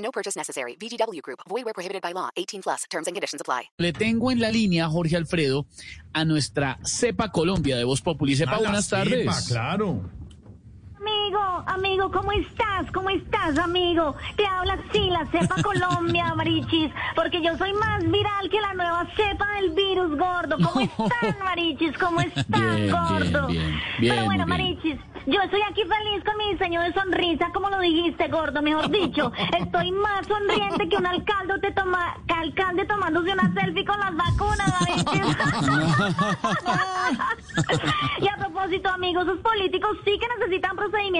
No purchase necessary. VGW Group. Void where prohibited by law. 18 plus. Terms and conditions apply. Le tengo en la línea, Jorge Alfredo, a nuestra CEPA Colombia de Voz Populi. CEPA, buenas cepa, tardes. claro. Amigo, amigo, ¿cómo estás? ¿Cómo estás, amigo? Te habla sí, la cepa Colombia, Marichis, porque yo soy más viral que la nueva cepa del virus, gordo. ¿Cómo están, Marichis? ¿Cómo están, Bien, gordo? bien, bien, bien, Pero bueno. Marichis, yo estoy aquí feliz con mi diseño de sonrisa, como lo dijiste, gordo, mejor dicho. Estoy más sonriente que un alcalde, te toma, alcalde tomándose una selfie con las vacunas, Marichis. y a propósito, amigos, esos políticos sí que necesitan procedimientos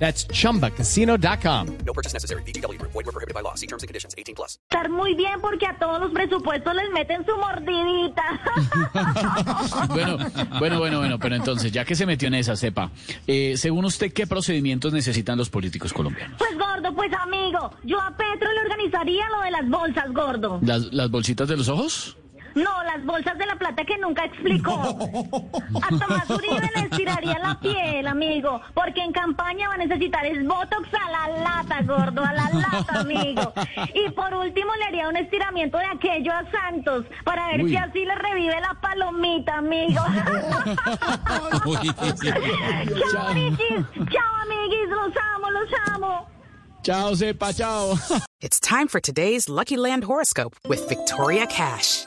That's chumbacasino.com. No purchase necessary. VGW Group. Void where prohibited by law. See terms and conditions. 18 plus. estar muy bien porque a todos los presupuestos les meten su mordidita. Bueno, bueno, bueno, bueno, pero entonces, ya que se metió en esa cepa, eh, según usted, ¿qué procedimientos necesitan los políticos colombianos? Pues gordo, pues amigo, yo a Petro le organizaría lo de las bolsas, gordo. ¿Las, las bolsitas de los ojos? No, las bolsas de la plata que nunca explicó. A Tomás Uribe le estiraría la piel, amigo, porque en campaña va a necesitar es Botox a la lata, gordo, a la lata, amigo. Y por último le haría un estiramiento de aquello a Santos, para ver Uy. si así le revive la palomita, amigo. chao, amiguis, chao, amiguis, los amo, los amo. Chao, cepa, chao. It's time for today's Lucky Land horoscope with Victoria Cash.